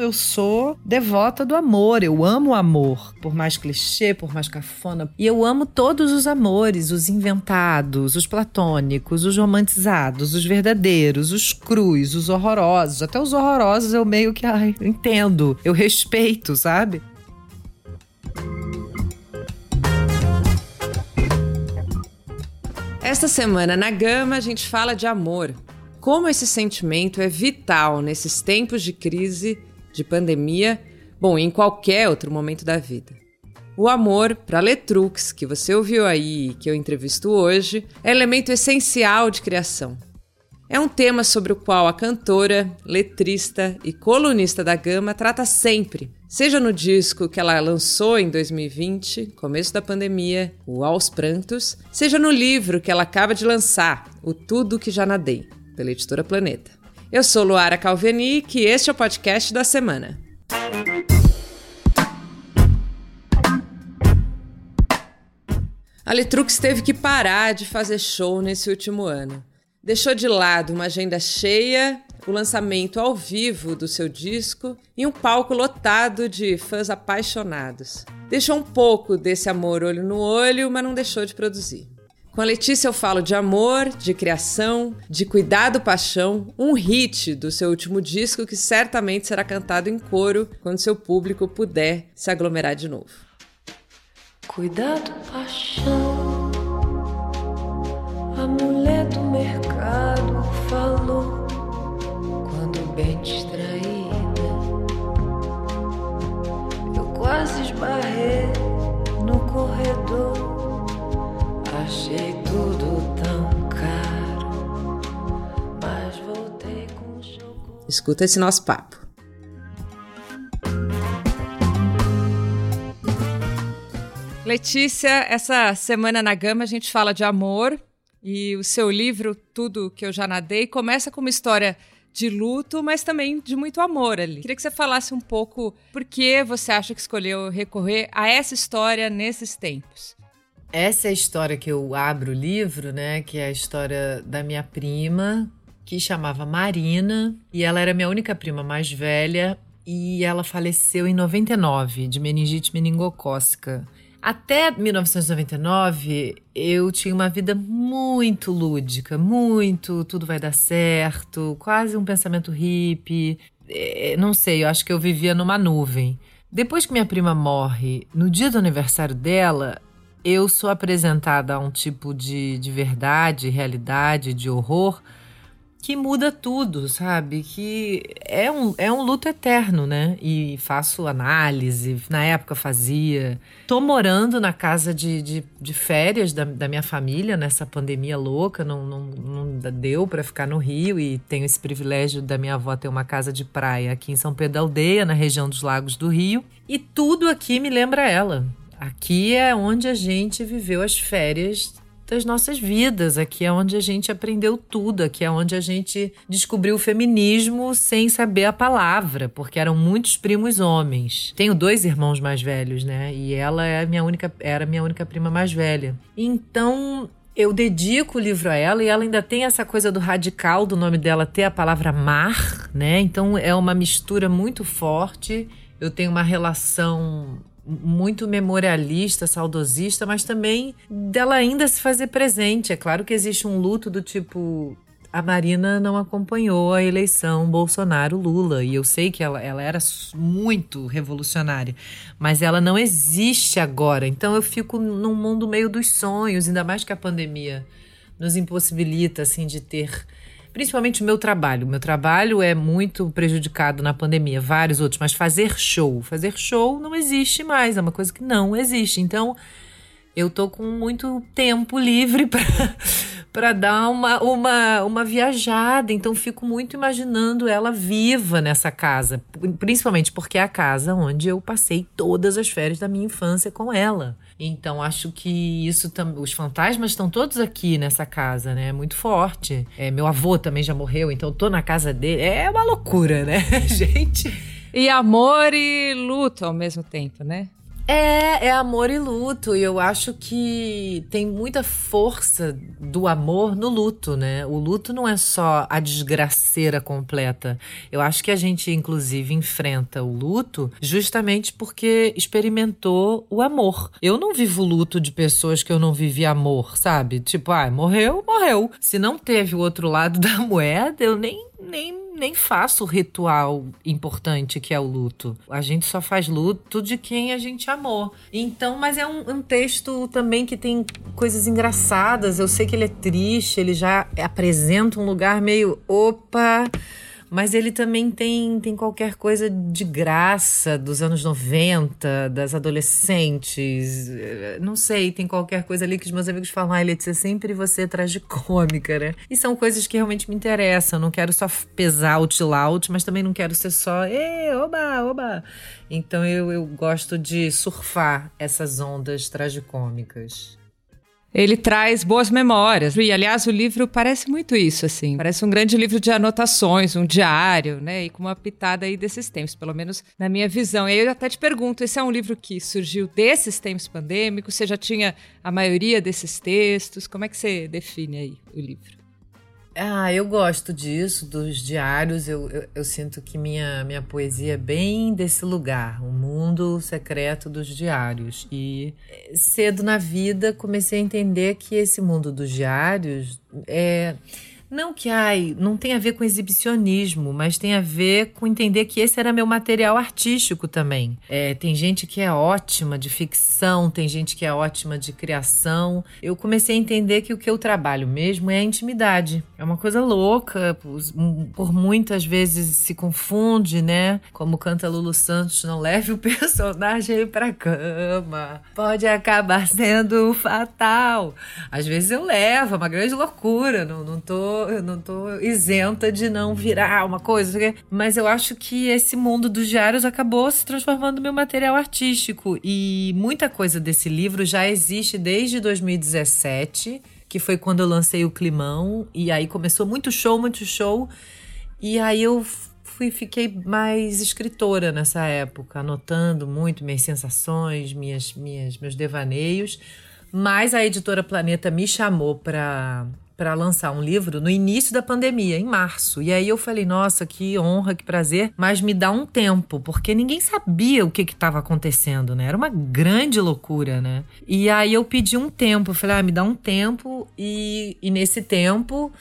Eu sou devota do amor, eu amo o amor, por mais clichê, por mais cafona. E eu amo todos os amores, os inventados, os platônicos, os romantizados, os verdadeiros, os crus, os horrorosos. Até os horrorosos eu meio que ai, entendo, eu respeito, sabe? Esta semana na Gama a gente fala de amor. Como esse sentimento é vital nesses tempos de crise, de pandemia, bom, em qualquer outro momento da vida. O amor, para Letrux, que você ouviu aí e que eu entrevisto hoje, é elemento essencial de criação. É um tema sobre o qual a cantora, letrista e colunista da Gama trata sempre, seja no disco que ela lançou em 2020, começo da pandemia, o Aos Prantos, seja no livro que ela acaba de lançar, O Tudo Que Já Nadei, pela editora Planeta. Eu sou Luara Calveni e este é o podcast da semana. A Letrux teve que parar de fazer show nesse último ano deixou de lado uma agenda cheia, o lançamento ao vivo do seu disco e um palco lotado de fãs apaixonados. Deixou um pouco desse amor olho no olho, mas não deixou de produzir. Com a Letícia eu falo de amor, de criação, de cuidado, paixão, um hit do seu último disco que certamente será cantado em coro quando seu público puder se aglomerar de novo. Cuidado, paixão a mulher do mercado falou quando bem distraída. Eu quase esbarrei no corredor. Escuta esse nosso papo. Letícia, essa semana na Gama a gente fala de amor, e o seu livro, Tudo Que Eu Já Nadei, começa com uma história de luto, mas também de muito amor ali. Queria que você falasse um pouco por que você acha que escolheu recorrer a essa história nesses tempos. Essa é a história que eu abro o livro, né? Que é a história da minha prima, que chamava Marina, e ela era minha única prima mais velha, e ela faleceu em 99 de meningite meningocócica. Até 1999, eu tinha uma vida muito lúdica, muito tudo vai dar certo, quase um pensamento hippie. É, não sei, eu acho que eu vivia numa nuvem. Depois que minha prima morre, no dia do aniversário dela, eu sou apresentada a um tipo de, de verdade, realidade, de horror que muda tudo, sabe? Que é um, é um luto eterno, né? E faço análise, na época fazia. Tô morando na casa de, de, de férias da, da minha família nessa pandemia louca, não, não, não deu para ficar no Rio e tenho esse privilégio da minha avó ter uma casa de praia aqui em São Pedro da Aldeia, na região dos Lagos do Rio. E tudo aqui me lembra ela. Aqui é onde a gente viveu as férias das nossas vidas. Aqui é onde a gente aprendeu tudo, aqui é onde a gente descobriu o feminismo sem saber a palavra, porque eram muitos primos homens. Tenho dois irmãos mais velhos, né? E ela é minha única, era minha única prima mais velha. Então, eu dedico o livro a ela e ela ainda tem essa coisa do radical do nome dela ter a palavra mar, né? Então é uma mistura muito forte. Eu tenho uma relação muito memorialista, saudosista, mas também dela ainda se fazer presente. É claro que existe um luto do tipo. A Marina não acompanhou a eleição Bolsonaro-Lula. E eu sei que ela, ela era muito revolucionária, mas ela não existe agora. Então eu fico num mundo meio dos sonhos, ainda mais que a pandemia nos impossibilita assim de ter principalmente o meu trabalho. O meu trabalho é muito prejudicado na pandemia, vários outros, mas fazer show, fazer show não existe mais, é uma coisa que não existe. Então, eu tô com muito tempo livre para dar uma, uma, uma viajada. Então, fico muito imaginando ela viva nessa casa, principalmente porque é a casa onde eu passei todas as férias da minha infância com ela. Então acho que isso também. Os fantasmas estão todos aqui nessa casa, né? Muito forte. É, meu avô também já morreu, então tô na casa dele. É uma loucura, né, gente? E amor e luto ao mesmo tempo, né? É, é amor e luto. E eu acho que tem muita força do amor no luto, né? O luto não é só a desgraceira completa. Eu acho que a gente, inclusive, enfrenta o luto justamente porque experimentou o amor. Eu não vivo luto de pessoas que eu não vivi amor, sabe? Tipo, ah, morreu, morreu. Se não teve o outro lado da moeda, eu nem nem, nem faço o ritual importante que é o luto. A gente só faz luto de quem a gente amou. Então, mas é um, um texto também que tem coisas engraçadas. Eu sei que ele é triste, ele já apresenta um lugar meio opa mas ele também tem, tem qualquer coisa de graça dos anos 90, das adolescentes. Eh, não sei, tem qualquer coisa ali que os meus amigos falam, ah, Letícia, sempre você traz de cômica, né? E são coisas que realmente me interessam. Não quero só pesar out, mas também não quero ser só, ê, oba, oba. Então eu, eu gosto de surfar essas ondas tragicômicas ele traz boas memórias. E, aliás, o livro parece muito isso, assim. Parece um grande livro de anotações, um diário, né? E com uma pitada aí desses tempos, pelo menos na minha visão. E aí eu até te pergunto, esse é um livro que surgiu desses tempos pandêmicos? Você já tinha a maioria desses textos? Como é que você define aí o livro? Ah, eu gosto disso, dos diários. Eu, eu, eu, sinto que minha, minha poesia é bem desse lugar, o mundo secreto dos diários. E cedo na vida comecei a entender que esse mundo dos diários é não que ai, não tem a ver com exibicionismo, mas tem a ver com entender que esse era meu material artístico também. É, tem gente que é ótima de ficção, tem gente que é ótima de criação. Eu comecei a entender que o que eu trabalho mesmo é a intimidade. É uma coisa louca, por, muitas vezes se confunde, né? Como canta Lulu Santos, não leve o personagem pra cama. Pode acabar sendo fatal. Às vezes eu levo, é uma grande loucura, não, não tô eu não tô isenta de não virar uma coisa, mas eu acho que esse mundo dos diários acabou se transformando no meu material artístico e muita coisa desse livro já existe desde 2017, que foi quando eu lancei o Climão e aí começou muito show, muito show. E aí eu fui fiquei mais escritora nessa época, anotando muito minhas sensações, minhas, minhas meus devaneios. Mas a editora Planeta me chamou para para lançar um livro no início da pandemia, em março. E aí eu falei, nossa, que honra, que prazer, mas me dá um tempo, porque ninguém sabia o que estava acontecendo, né? Era uma grande loucura, né? E aí eu pedi um tempo, falei, ah, me dá um tempo, e, e nesse tempo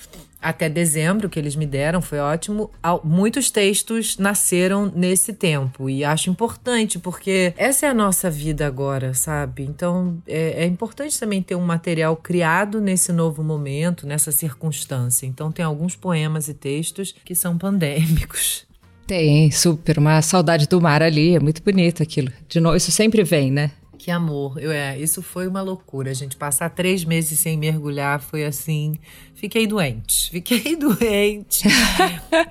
até dezembro que eles me deram, foi ótimo. Muitos textos nasceram nesse tempo e acho importante porque essa é a nossa vida agora, sabe? Então é, é importante também ter um material criado nesse novo momento, nessa circunstância. Então tem alguns poemas e textos que são pandêmicos. Tem, super. Uma saudade do mar ali, é muito bonito aquilo. De novo, isso sempre vem, né? Que amor. Eu, é, isso foi uma loucura. Gente passar três meses sem mergulhar foi assim. Fiquei doente. Fiquei doente.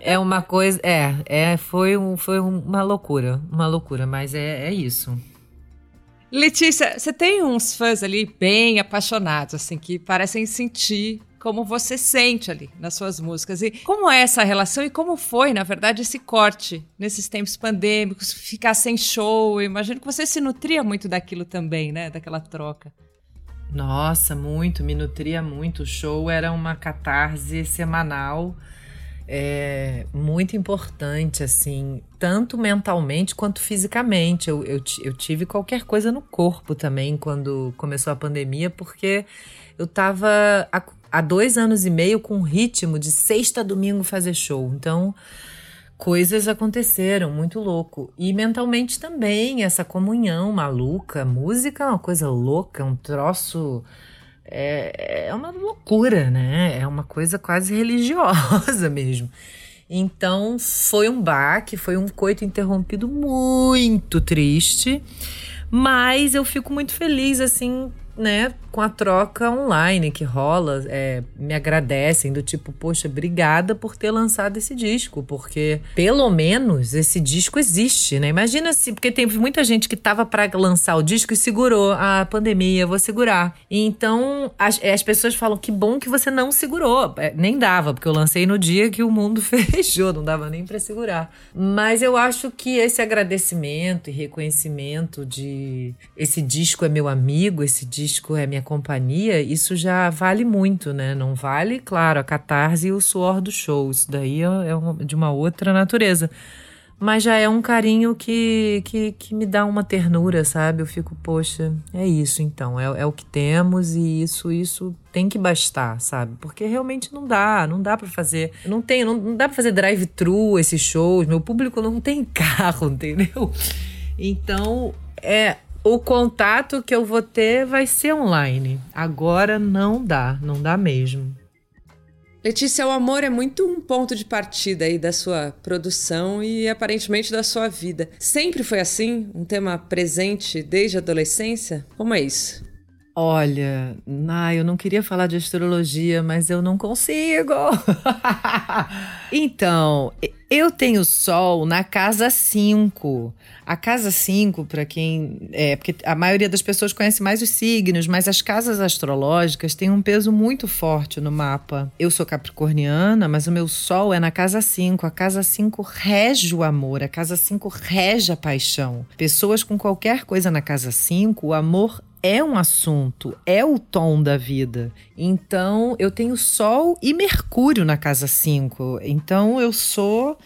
é uma coisa. É, é foi, um, foi uma loucura. Uma loucura, mas é, é isso. Letícia, você tem uns fãs ali bem apaixonados, assim, que parecem sentir como você sente ali nas suas músicas. E como é essa relação e como foi, na verdade, esse corte nesses tempos pandêmicos, ficar sem show? Eu imagino que você se nutria muito daquilo também, né? Daquela troca. Nossa, muito, me nutria muito. O show era uma catarse semanal. É, muito importante, assim, tanto mentalmente quanto fisicamente. Eu, eu, eu tive qualquer coisa no corpo também quando começou a pandemia, porque eu tava há dois anos e meio com ritmo de sexta a domingo fazer show. Então, coisas aconteceram, muito louco. E mentalmente também, essa comunhão maluca. Música é uma coisa louca, um troço. É, é uma loucura, né? É uma coisa quase religiosa mesmo. Então foi um baque, foi um coito interrompido muito triste, mas eu fico muito feliz assim né, com a troca online que rola, é, me agradecem do tipo, poxa, obrigada por ter lançado esse disco, porque pelo menos esse disco existe, né? Imagina se, porque tem muita gente que tava para lançar o disco e segurou a pandemia, vou segurar. Então as, as pessoas falam que bom que você não segurou, é, nem dava, porque eu lancei no dia que o mundo fechou, não dava nem para segurar. Mas eu acho que esse agradecimento e reconhecimento de esse disco é meu amigo, esse disco é minha companhia, isso já vale muito, né? Não vale, claro, a catarse e o suor do show. Isso daí é, é de uma outra natureza. Mas já é um carinho que, que, que me dá uma ternura, sabe? Eu fico, poxa, é isso então, é, é o que temos e isso, isso tem que bastar, sabe? Porque realmente não dá, não dá para fazer, não tem, não, não dá para fazer drive-thru esses shows, meu público não tem carro, entendeu? Então, é o contato que eu vou ter vai ser online. Agora não dá, não dá mesmo. Letícia, o amor é muito um ponto de partida aí da sua produção e aparentemente da sua vida. Sempre foi assim? Um tema presente desde a adolescência? Como é isso? Olha, ah, eu não queria falar de astrologia, mas eu não consigo. então, eu tenho Sol na casa 5. A casa 5, para quem. É, porque a maioria das pessoas conhece mais os signos, mas as casas astrológicas têm um peso muito forte no mapa. Eu sou capricorniana, mas o meu Sol é na casa 5. A casa 5 rege o amor, a casa 5 rege a paixão. Pessoas com qualquer coisa na casa 5, o amor é um assunto, é o tom da vida. Então, eu tenho Sol e Mercúrio na casa 5. Então, eu sou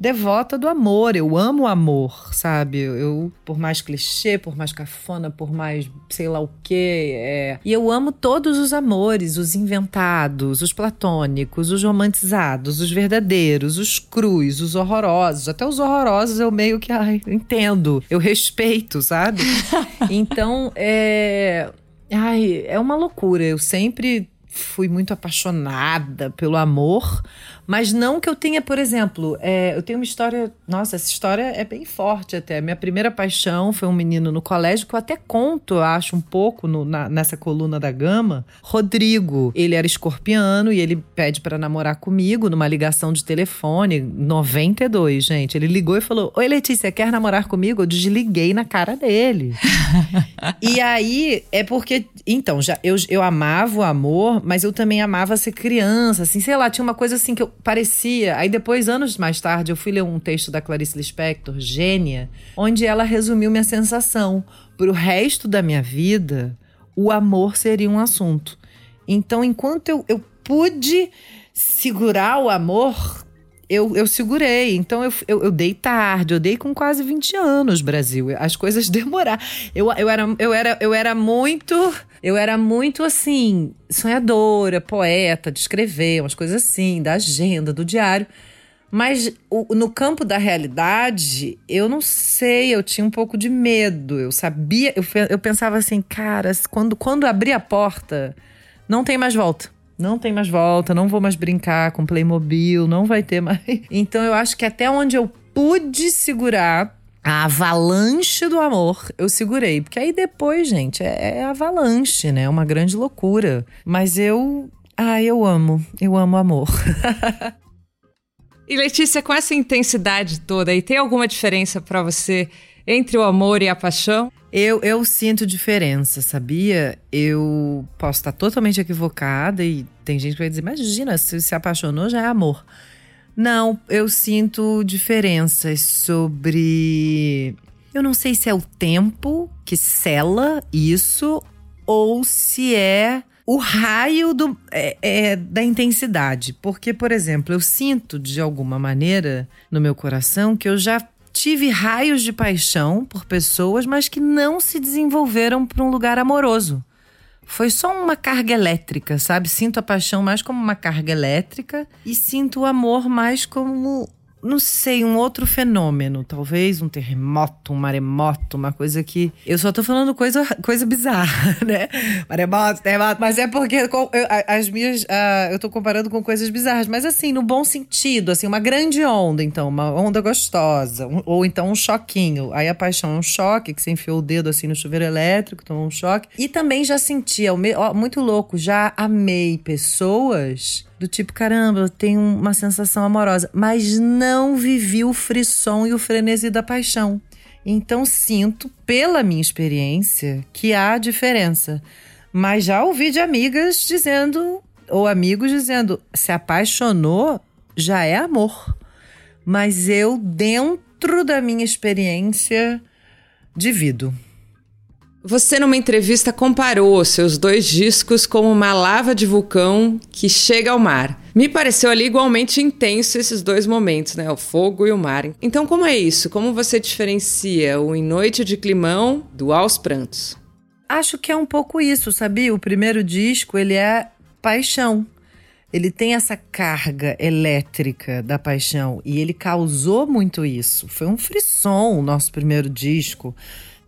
devota do amor. Eu amo o amor, sabe? Eu, por mais clichê, por mais cafona, por mais sei lá o quê. É... E eu amo todos os amores, os inventados, os platônicos, os romantizados, os verdadeiros, os crus, os horrorosos. Até os horrorosos eu meio que ai, entendo. Eu respeito, sabe? então, é. Ai, é uma loucura. Eu sempre fui muito apaixonada pelo amor, mas não que eu tenha, por exemplo, é, eu tenho uma história. Nossa, essa história é bem forte até. Minha primeira paixão foi um menino no colégio que eu até conto, eu acho, um pouco no, na, nessa coluna da Gama. Rodrigo. Ele era escorpiano e ele pede para namorar comigo numa ligação de telefone, 92, gente. Ele ligou e falou: Oi, Letícia, quer namorar comigo? Eu desliguei na cara dele. e aí é porque. Então, já eu, eu amava o amor, mas eu também amava ser criança, assim, sei lá, tinha uma coisa assim que eu parecia. Aí depois, anos mais tarde, eu fui ler um texto da Clarice Lispector, Gênia, onde ela resumiu minha sensação. Para o resto da minha vida, o amor seria um assunto. Então, enquanto eu, eu pude segurar o amor, eu, eu segurei. Então eu, eu, eu, dei tarde, eu dei com quase 20 anos, Brasil. As coisas demoraram. Eu, eu, era, eu, era, eu era muito. Eu era muito assim, sonhadora, poeta, de escrever, umas coisas assim, da agenda, do diário. Mas o, no campo da realidade, eu não sei, eu tinha um pouco de medo. Eu sabia, eu, eu pensava assim, cara, quando, quando abrir a porta, não tem mais volta não tem mais volta, não vou mais brincar com Playmobil, não vai ter mais. Então eu acho que até onde eu pude segurar a avalanche do amor, eu segurei. Porque aí depois, gente, é, é avalanche, né? É uma grande loucura. Mas eu. Ah, eu amo. Eu amo amor. e Letícia, com essa intensidade toda aí, tem alguma diferença para você entre o amor e a paixão? Eu, eu sinto diferença, sabia? Eu posso estar totalmente equivocada e tem gente que vai dizer: imagina, se se apaixonou já é amor. Não, eu sinto diferenças sobre. Eu não sei se é o tempo que sela isso ou se é o raio do, é, é, da intensidade. Porque, por exemplo, eu sinto de alguma maneira no meu coração que eu já tive raios de paixão por pessoas, mas que não se desenvolveram para um lugar amoroso. Foi só uma carga elétrica, sabe? Sinto a paixão mais como uma carga elétrica e sinto o amor mais como não sei, um outro fenômeno, talvez um terremoto, um maremoto, uma coisa que. Eu só tô falando coisa, coisa bizarra, né? Maremoto, terremoto, mas é porque eu, as minhas. Uh, eu tô comparando com coisas bizarras, mas assim, no bom sentido, assim, uma grande onda, então, uma onda gostosa, um, ou então um choquinho. Aí a paixão é um choque, que você enfiou o dedo assim no chuveiro elétrico, tomou um choque. E também já senti, ó, muito louco, já amei pessoas do tipo, caramba, eu tenho uma sensação amorosa, mas não vivi o frisson e o frenesi da paixão. Então sinto, pela minha experiência, que há diferença. Mas já ouvi de amigas dizendo, ou amigos dizendo, se apaixonou, já é amor. Mas eu, dentro da minha experiência, divido. Você, numa entrevista, comparou seus dois discos como uma lava de vulcão que chega ao mar. Me pareceu ali igualmente intenso esses dois momentos, né? O fogo e o mar. Então, como é isso? Como você diferencia o Em Noite de Climão do Aos Prantos? Acho que é um pouco isso, sabia? O primeiro disco, ele é paixão. Ele tem essa carga elétrica da paixão e ele causou muito isso. Foi um frisson o nosso primeiro disco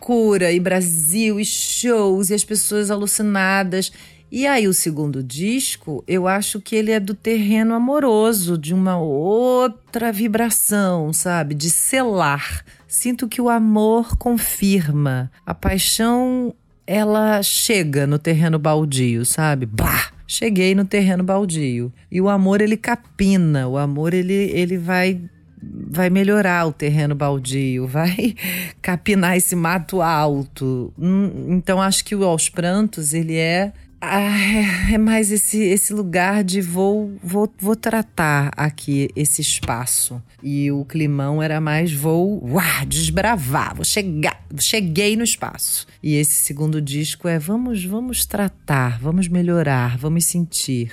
loucura, e Brasil, e shows, e as pessoas alucinadas. E aí, o segundo disco, eu acho que ele é do terreno amoroso, de uma outra vibração, sabe? De selar. Sinto que o amor confirma. A paixão, ela chega no terreno baldio, sabe? Bah! Cheguei no terreno baldio. E o amor, ele capina. O amor, ele, ele vai vai melhorar o terreno baldio, vai capinar esse mato alto. Hum, então acho que o Aos Prantos, ele é ah, é mais esse, esse lugar de vou, vou, vou tratar aqui esse espaço. E o climão era mais vou desbravar, vou chegar, cheguei no espaço. E esse segundo disco é vamos, vamos tratar, vamos melhorar, vamos sentir.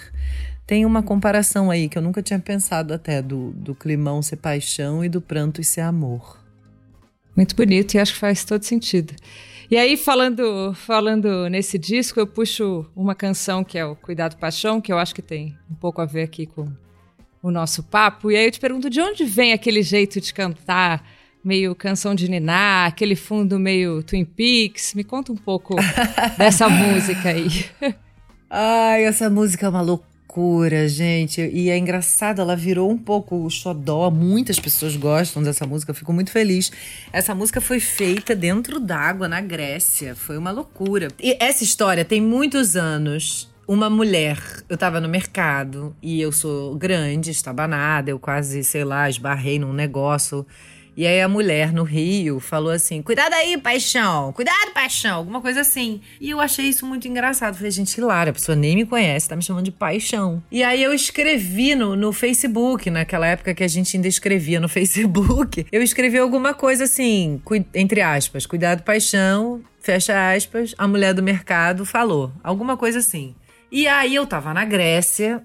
Tem uma comparação aí que eu nunca tinha pensado até do, do climão ser paixão e do pranto ser amor. Muito bonito e acho que faz todo sentido. E aí, falando, falando nesse disco, eu puxo uma canção que é o Cuidado Paixão, que eu acho que tem um pouco a ver aqui com o nosso papo. E aí eu te pergunto, de onde vem aquele jeito de cantar, meio canção de Niná, aquele fundo meio Twin Peaks? Me conta um pouco dessa música aí. Ai, essa música é uma loucura loucura, gente. E é engraçado, ela virou um pouco o xodó. Muitas pessoas gostam dessa música, fico muito feliz. Essa música foi feita dentro d'água, na Grécia. Foi uma loucura. E essa história tem muitos anos. Uma mulher, eu tava no mercado e eu sou grande, estabanada, eu quase, sei lá, esbarrei num negócio e aí a mulher no Rio falou assim: Cuidado aí, paixão, cuidado, paixão, alguma coisa assim. E eu achei isso muito engraçado. Falei, gente, hilário, a pessoa nem me conhece, tá me chamando de paixão. E aí eu escrevi no, no Facebook, naquela época que a gente ainda escrevia no Facebook, eu escrevi alguma coisa assim, entre aspas, cuidado, paixão, fecha aspas, a mulher do mercado falou. Alguma coisa assim. E aí eu tava na Grécia,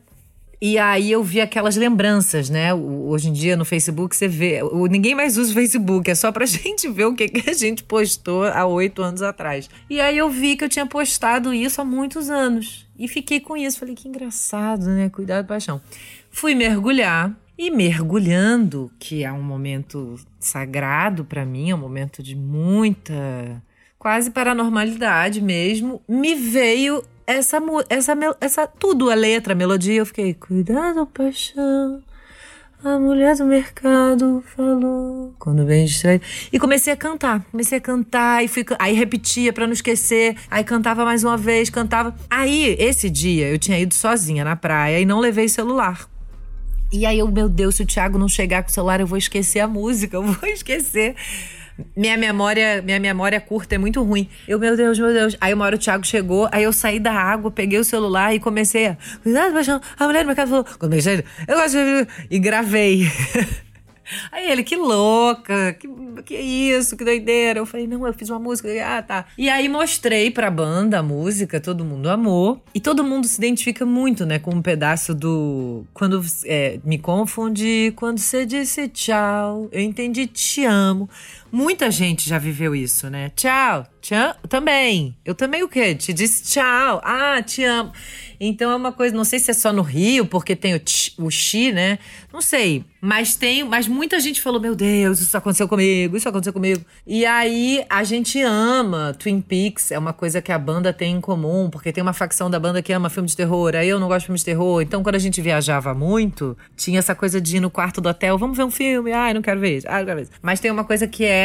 e aí eu vi aquelas lembranças, né? Hoje em dia no Facebook você vê. Ninguém mais usa o Facebook, é só pra gente ver o que, que a gente postou há oito anos atrás. E aí eu vi que eu tinha postado isso há muitos anos. E fiquei com isso. Falei, que engraçado, né? Cuidado, paixão. Fui mergulhar. E mergulhando, que é um momento sagrado para mim, é um momento de muita quase paranormalidade mesmo, me veio essa, essa, essa, tudo, a letra, a melodia, eu fiquei, cuidado, paixão. A mulher do mercado falou quando vem distraído. E comecei a cantar. Comecei a cantar e fui. Aí repetia para não esquecer. Aí cantava mais uma vez, cantava. Aí, esse dia, eu tinha ido sozinha na praia e não levei celular. E aí eu, meu Deus, se o Thiago não chegar com o celular, eu vou esquecer a música, eu vou esquecer. Minha memória, minha memória curta é muito ruim. Eu, meu Deus, meu Deus. Aí uma hora o Thiago chegou, aí eu saí da água, peguei o celular e comecei a. Paixão. A mulher do mercado falou. Comecei. Eu gosto de. E gravei. Aí ele, que louca, que, que isso, que doideira. Eu falei, não, eu fiz uma música. Ah, tá. E aí mostrei pra banda a música, todo mundo amou. E todo mundo se identifica muito, né, com um pedaço do. Quando é, me confundi, quando você disse tchau, eu entendi te amo. Muita gente já viveu isso, né? Tchau, amo também. Eu também o quê? Te disse tchau. Ah, te amo. Então é uma coisa, não sei se é só no Rio, porque tem o, tch, o Xi, né? Não sei. Mas tem, mas muita gente falou: Meu Deus, isso aconteceu comigo, isso aconteceu comigo. E aí a gente ama Twin Peaks, é uma coisa que a banda tem em comum, porque tem uma facção da banda que ama filme de terror, aí eu não gosto de filme de terror. Então quando a gente viajava muito, tinha essa coisa de ir no quarto do hotel, vamos ver um filme, ai, não quero ver isso, ai, não quero ver isso. Mas tem uma coisa que é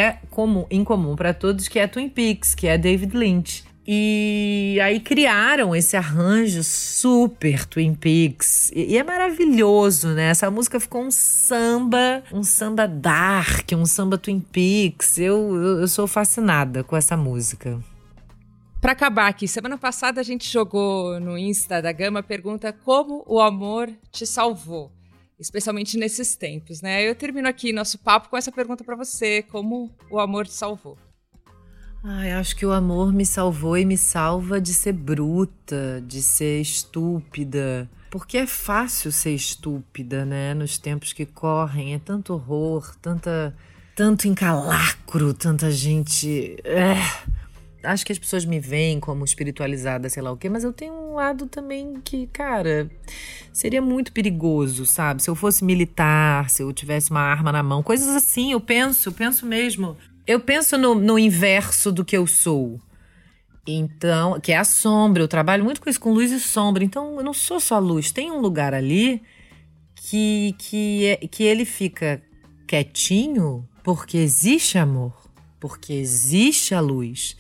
em comum para todos, que é Twin Peaks, que é David Lynch. E aí criaram esse arranjo super Twin Peaks. E, e, é maravilhoso, né? Essa música ficou um samba, um samba dark, um samba Twin Peaks. Eu, eu, eu sou fascinada com essa música. Para acabar aqui, semana passada a gente jogou no Insta da Gama a pergunta como o amor te salvou, especialmente nesses tempos, né? Eu termino aqui nosso papo com essa pergunta para você, como o amor te salvou? Ai, acho que o amor me salvou e me salva de ser bruta, de ser estúpida. Porque é fácil ser estúpida, né? Nos tempos que correm. É tanto horror, tanta, tanto encalacro, tanta gente. É. Acho que as pessoas me veem como espiritualizada, sei lá o quê, mas eu tenho um lado também que, cara, seria muito perigoso, sabe? Se eu fosse militar, se eu tivesse uma arma na mão, coisas assim, eu penso, penso mesmo eu penso no, no inverso do que eu sou. Então, que é a sombra. Eu trabalho muito com isso, com luz e sombra. Então, eu não sou só luz. Tem um lugar ali que, que, é, que ele fica quietinho porque existe amor, porque existe a luz.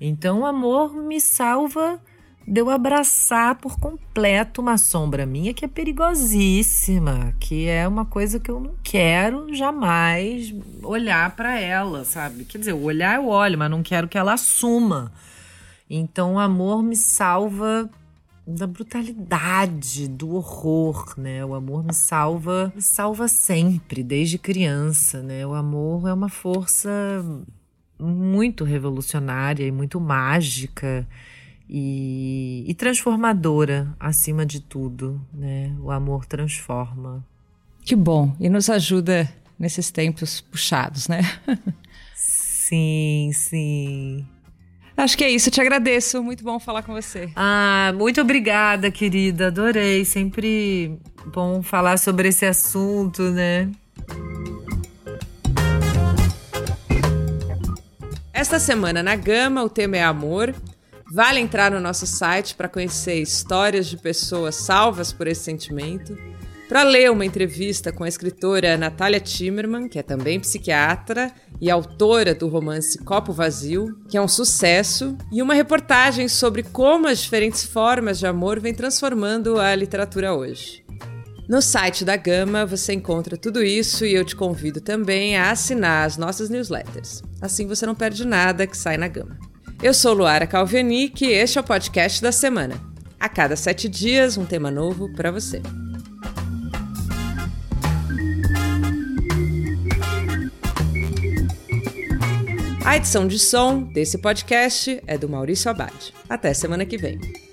Então, o amor me salva de eu abraçar por completo uma sombra minha que é perigosíssima, que é uma coisa que eu não quero jamais olhar para ela, sabe? Quer dizer, olhar eu olho, mas não quero que ela assuma. Então o amor me salva da brutalidade, do horror, né? O amor me salva, me salva sempre, desde criança, né? O amor é uma força muito revolucionária e muito mágica e, e transformadora acima de tudo, né? O amor transforma. Que bom e nos ajuda nesses tempos puxados, né? sim, sim. Acho que é isso. Eu te agradeço. Muito bom falar com você. Ah, muito obrigada, querida. Adorei. Sempre bom falar sobre esse assunto, né? Esta semana na Gama o tema é amor. Vale entrar no nosso site para conhecer histórias de pessoas salvas por esse sentimento, para ler uma entrevista com a escritora Natália Timmerman, que é também psiquiatra e autora do romance Copo Vazio, que é um sucesso, e uma reportagem sobre como as diferentes formas de amor vêm transformando a literatura hoje. No site da Gama você encontra tudo isso e eu te convido também a assinar as nossas newsletters. Assim você não perde nada que sai na Gama. Eu sou Luara Calvianic e este é o podcast da semana. A cada sete dias, um tema novo para você. A edição de som desse podcast é do Maurício Abad. Até semana que vem.